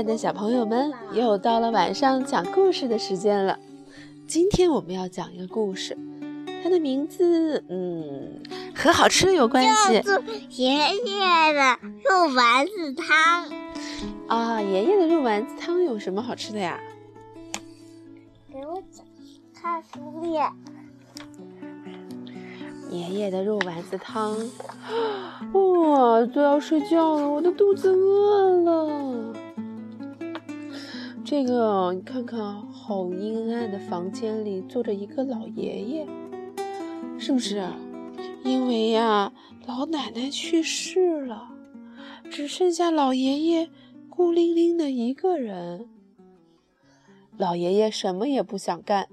爱的小朋友们，又到了晚上讲故事的时间了。今天我们要讲一个故事，它的名字，嗯，和好吃的有关系。叫做爷爷的肉丸子汤。啊，爷爷的肉丸子汤有什么好吃的呀？给我讲，看书页。爷爷的肉丸子汤，哇，都要睡觉了，我的肚子饿了。这个你看看，好阴暗的房间里坐着一个老爷爷，是不是？因为呀，老奶奶去世了，只剩下老爷爷孤零零的一个人。老爷爷什么也不想干，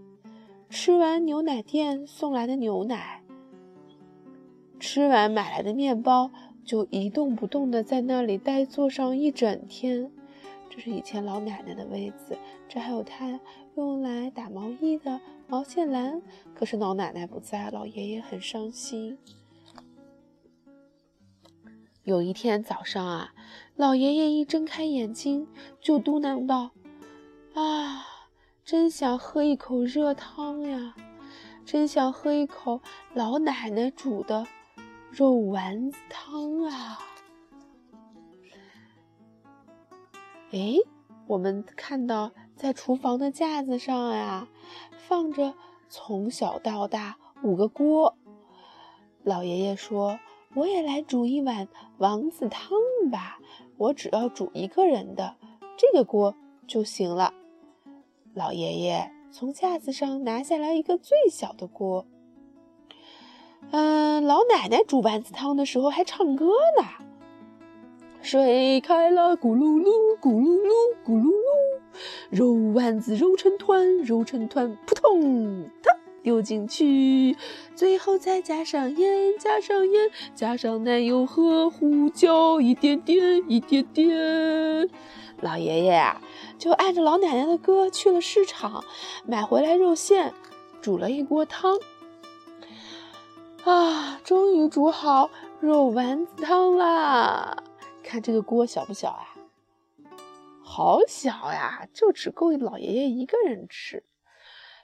吃完牛奶店送来的牛奶。吃完买来的面包，就一动不动地在那里呆坐上一整天。这是以前老奶奶的位子，这还有她用来打毛衣的毛线篮。可是老奶奶不在，老爷爷很伤心。有一天早上啊，老爷爷一睁开眼睛，就嘟囔道：“啊，真想喝一口热汤呀！真想喝一口老奶奶煮的。”肉丸子汤啊！哎，我们看到在厨房的架子上呀，放着从小到大五个锅。老爷爷说：“我也来煮一碗丸子汤吧，我只要煮一个人的这个锅就行了。”老爷爷从架子上拿下来一个最小的锅。嗯，老奶奶煮丸子汤的时候还唱歌呢。水开了，咕噜噜，咕噜噜，咕噜噜，肉丸子揉成团，揉成团，扑通，汤丢进去，最后再加上盐，加上盐，加上奶油和胡椒，一点点，一点点。老爷爷啊，就按着老奶奶的歌去了市场，买回来肉馅，煮了一锅汤。啊，终于煮好肉丸子汤啦！看这个锅小不小啊？好小呀，就只够老爷爷一个人吃。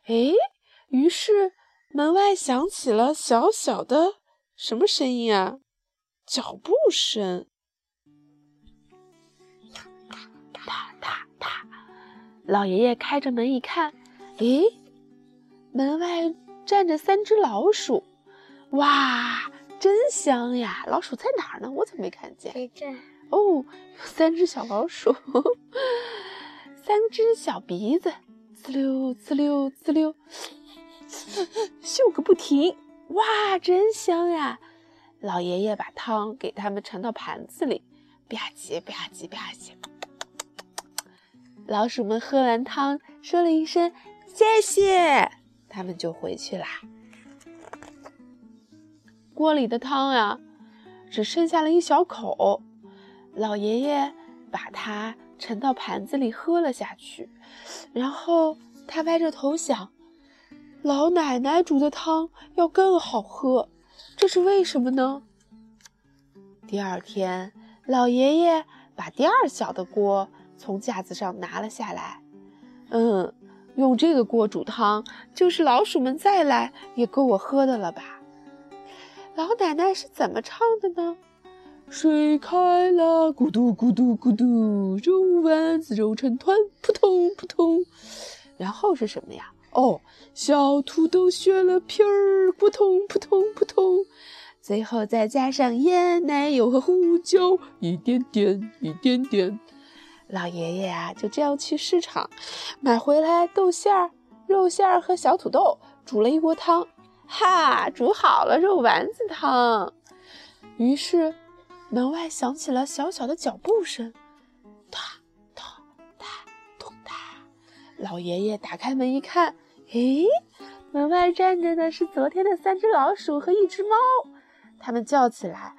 哎，于是门外响起了小小的什么声音啊？脚步声。哒哒哒哒！老爷爷开着门一看，诶，门外站着三只老鼠。哇，真香呀！老鼠在哪儿呢？我怎么没看见？在这。哦，有三只小老鼠，三只小鼻子，滋溜滋溜滋溜，嗅个不停。哇，真香呀！老爷爷把汤给他们盛到盘子里，吧唧吧唧吧唧。老鼠们喝完汤，说了一声谢谢，他们就回去啦。锅里的汤呀，只剩下了一小口。老爷爷把它盛到盘子里喝了下去，然后他歪着头想：老奶奶煮的汤要更好喝，这是为什么呢？第二天，老爷爷把第二小的锅从架子上拿了下来。嗯，用这个锅煮汤，就是老鼠们再来也够我喝的了吧。老奶奶是怎么唱的呢？水开了，咕嘟咕嘟咕嘟，肉丸子揉成团，扑通扑通。然后是什么呀？哦，小土豆削了皮儿，扑通扑通扑通。最后再加上盐、奶油和胡椒，一点点一点点。老爷爷啊，就这样去市场买回来豆馅儿、肉馅儿和小土豆，煮了一锅汤。哈，煮好了肉丸子汤。于是，门外响起了小小的脚步声，哒哒哒咚哒。老爷爷打开门一看，诶，门外站着的是昨天的三只老鼠和一只猫。他们叫起来：“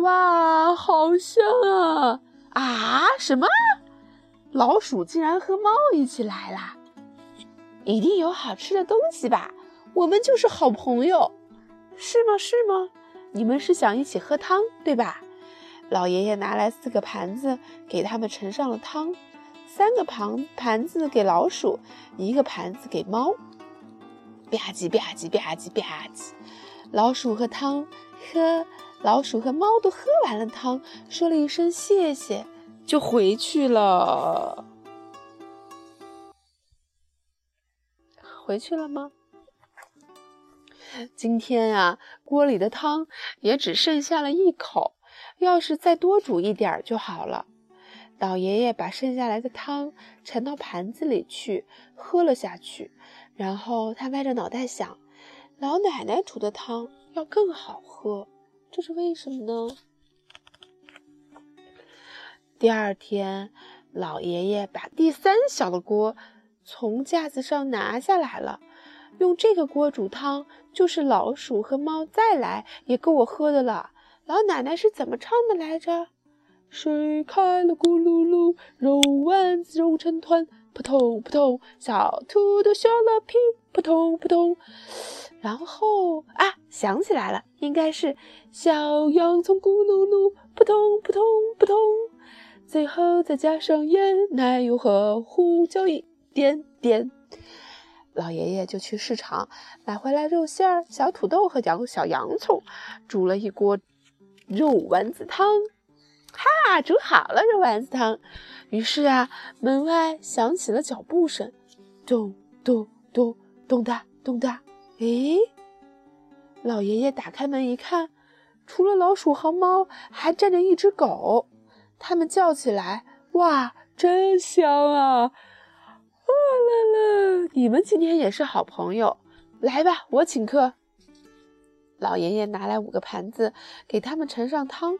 哇，好香啊！啊，什么？老鼠竟然和猫一起来了？一定有好吃的东西吧？”我们就是好朋友，是吗？是吗？你们是想一起喝汤，对吧？老爷爷拿来四个盘子，给他们盛上了汤。三个盘盘子给老鼠，一个盘子给猫。吧唧吧唧吧唧吧唧，老鼠和汤喝，老鼠和猫都喝完了汤，说了一声谢谢，就回去了。回去了吗？今天呀，锅里的汤也只剩下了一口，要是再多煮一点就好了。老爷爷把剩下来的汤盛到盘子里去，喝了下去。然后他歪着脑袋想：老奶奶煮的汤要更好喝，这是为什么呢？第二天，老爷爷把第三小的锅从架子上拿下来了。用这个锅煮汤，就是老鼠和猫再来也够我喝的了。老奶奶是怎么唱的来着？水开了咕噜噜，肉丸子揉成团，扑通扑通，小土豆削了皮，扑通扑通。然后啊，想起来了，应该是小洋葱咕噜噜，扑通扑通扑通。最后再加上盐、奶油和胡椒一点点。老爷爷就去市场买回来肉馅儿、小土豆和洋小洋葱，煮了一锅肉丸子汤。哈，煮好了肉丸子汤。于是啊，门外响起了脚步声，咚咚咚咚哒咚哒。诶，老爷爷打开门一看，除了老鼠和猫，还站着一只狗。他们叫起来：“哇，真香啊！”啦啦！你们今天也是好朋友，来吧，我请客。老爷爷拿来五个盘子，给他们盛上汤。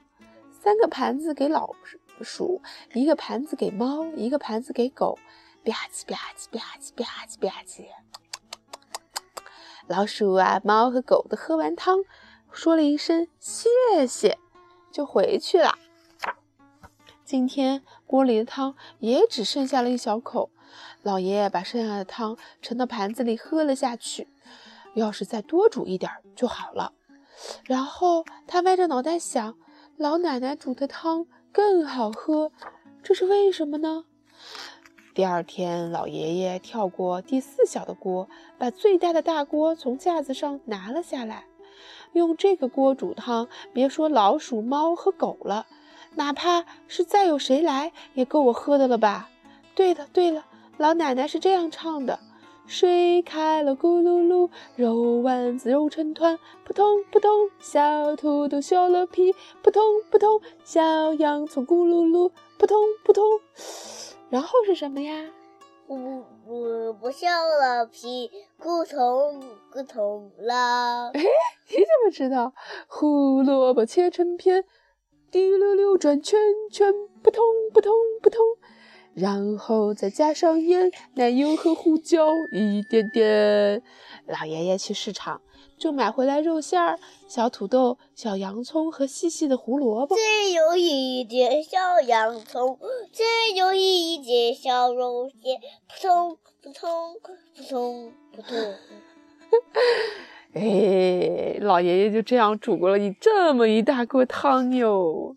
三个盘子给老鼠，一个盘子给猫，一个盘子给狗。吧唧吧唧吧唧吧唧吧唧。老鼠啊，猫和狗都喝完汤，说了一声谢谢，就回去了。今天锅里的汤也只剩下了一小口。老爷爷把剩下的汤盛到盘子里喝了下去，要是再多煮一点就好了。然后他歪着脑袋想，老奶奶煮的汤更好喝，这是为什么呢？第二天，老爷爷跳过第四小的锅，把最大的大锅从架子上拿了下来，用这个锅煮汤，别说老鼠、猫和狗了，哪怕是再有谁来，也够我喝的了吧？对了，对了。老奶奶是这样唱的：水开了咕噜噜，肉丸子揉成团，扑通扑通，小土豆削了皮，扑通扑通，小洋葱咕噜噜，扑通扑通。然后是什么呀？不不不削了皮，咕通咕通啦。哎，你怎么知道？胡萝卜切成片，滴溜溜转圈圈，扑通扑通扑通。然后再加上盐、奶油和胡椒一点点。老爷爷去市场就买回来肉馅儿、小土豆、小洋葱和细细的胡萝卜。再有一点小洋葱，再有一点小肉馅，扑通扑通扑通扑通。哎，老爷爷就这样煮过了一这么一大锅汤哟。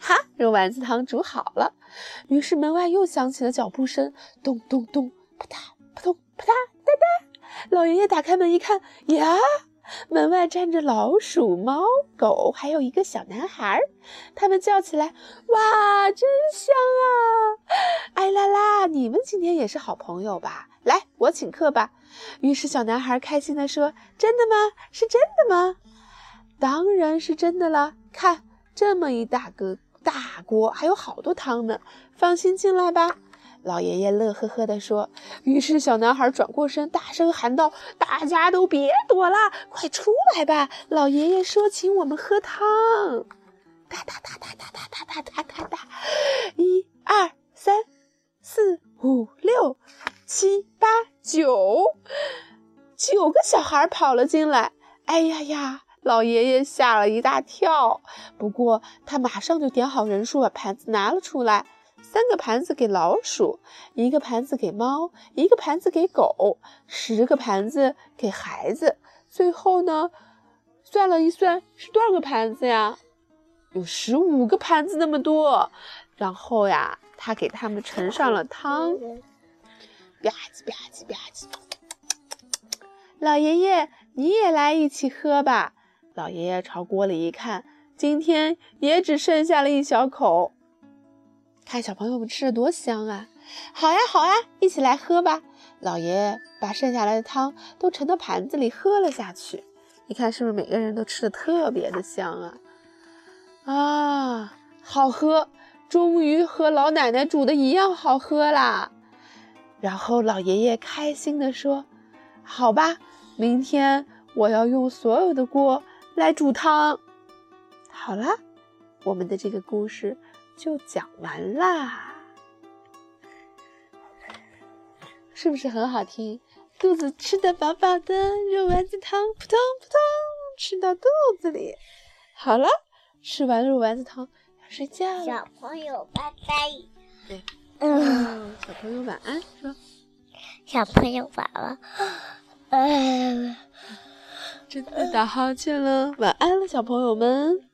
哈，肉丸子汤煮好了。于是门外又响起了脚步声，咚咚咚，扑嗒扑通扑嗒哒哒。老爷爷打开门一看，呀，门外站着老鼠、猫、狗，还有一个小男孩。他们叫起来：“哇，真香啊！哎啦啦，你们今天也是好朋友吧？来，我请客吧。”于是小男孩开心地说：“真的吗？是真的吗？当然是真的了。看，这么一大个。”大锅还有好多汤呢，放心进来吧。老爷爷乐呵呵地说。于是小男孩转过身，大声喊道：“大家都别躲了，快出来吧！老爷爷说请我们喝汤。”哒哒哒哒哒哒哒哒哒哒，一二三四五六七八九，九个小孩跑了进来。哎呀呀！老爷爷吓了一大跳，不过他马上就点好人数，把盘子拿了出来。三个盘子给老鼠，一个盘子给猫，一个盘子给狗，十个盘子给孩子。最后呢，算了一算，是多少个盘子呀？有十五个盘子那么多。然后呀，他给他们盛上了汤，吧唧吧唧吧唧。老爷爷，你也来一起喝吧。老爷爷朝锅里一看，今天也只剩下了一小口。看小朋友们吃的多香啊！好呀，好呀，一起来喝吧。老爷爷把剩下来的汤都盛到盘子里喝了下去。你看，是不是每个人都吃的特别的香啊？啊，好喝！终于和老奶奶煮的一样好喝啦。然后老爷爷开心地说：“好吧，明天我要用所有的锅来煮汤。”好了，我们的这个故事就讲完啦，是不是很好听？肚子吃得饱饱的，肉丸子汤扑通扑通吃到肚子里。好了，吃完肉丸子汤要睡觉了。小朋友拜拜。对，嗯，小朋友晚安，说。小朋友晚安。嗯，真的打哈欠了，晚安了，小朋友们。